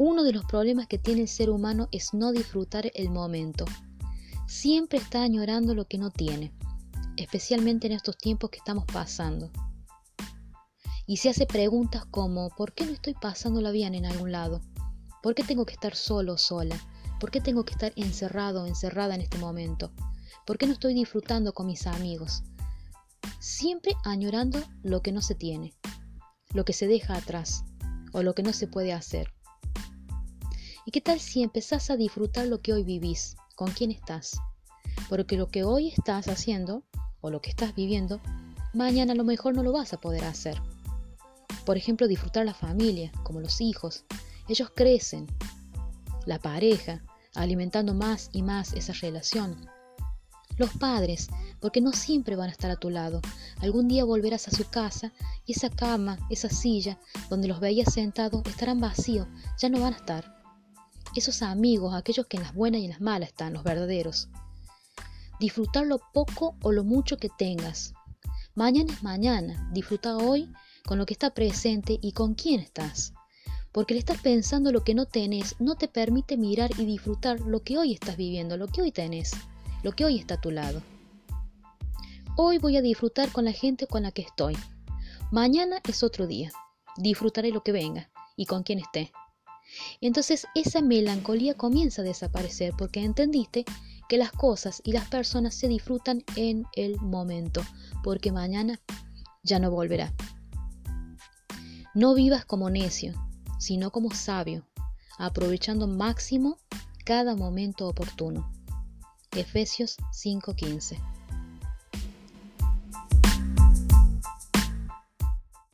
Uno de los problemas que tiene el ser humano es no disfrutar el momento. Siempre está añorando lo que no tiene, especialmente en estos tiempos que estamos pasando. Y se hace preguntas como, ¿por qué no estoy pasándola bien en algún lado? ¿Por qué tengo que estar solo o sola? ¿Por qué tengo que estar encerrado o encerrada en este momento? ¿Por qué no estoy disfrutando con mis amigos? Siempre añorando lo que no se tiene, lo que se deja atrás o lo que no se puede hacer. ¿Y qué tal si empezás a disfrutar lo que hoy vivís? ¿Con quién estás? Porque lo que hoy estás haciendo o lo que estás viviendo, mañana a lo mejor no lo vas a poder hacer. Por ejemplo, disfrutar la familia, como los hijos. Ellos crecen, la pareja, alimentando más y más esa relación. Los padres, porque no siempre van a estar a tu lado. Algún día volverás a su casa y esa cama, esa silla donde los veías sentados estarán vacíos, ya no van a estar. Esos amigos, aquellos que en las buenas y en las malas están, los verdaderos. Disfrutar lo poco o lo mucho que tengas. Mañana es mañana, disfruta hoy con lo que está presente y con quién estás porque le estás pensando lo que no tenés, no te permite mirar y disfrutar lo que hoy estás viviendo, lo que hoy tenés, lo que hoy está a tu lado. Hoy voy a disfrutar con la gente con la que estoy. Mañana es otro día. Disfrutaré lo que venga y con quien esté. Entonces esa melancolía comienza a desaparecer porque entendiste que las cosas y las personas se disfrutan en el momento, porque mañana ya no volverá. No vivas como necio, sino como sabio, aprovechando máximo cada momento oportuno. Efesios 5:15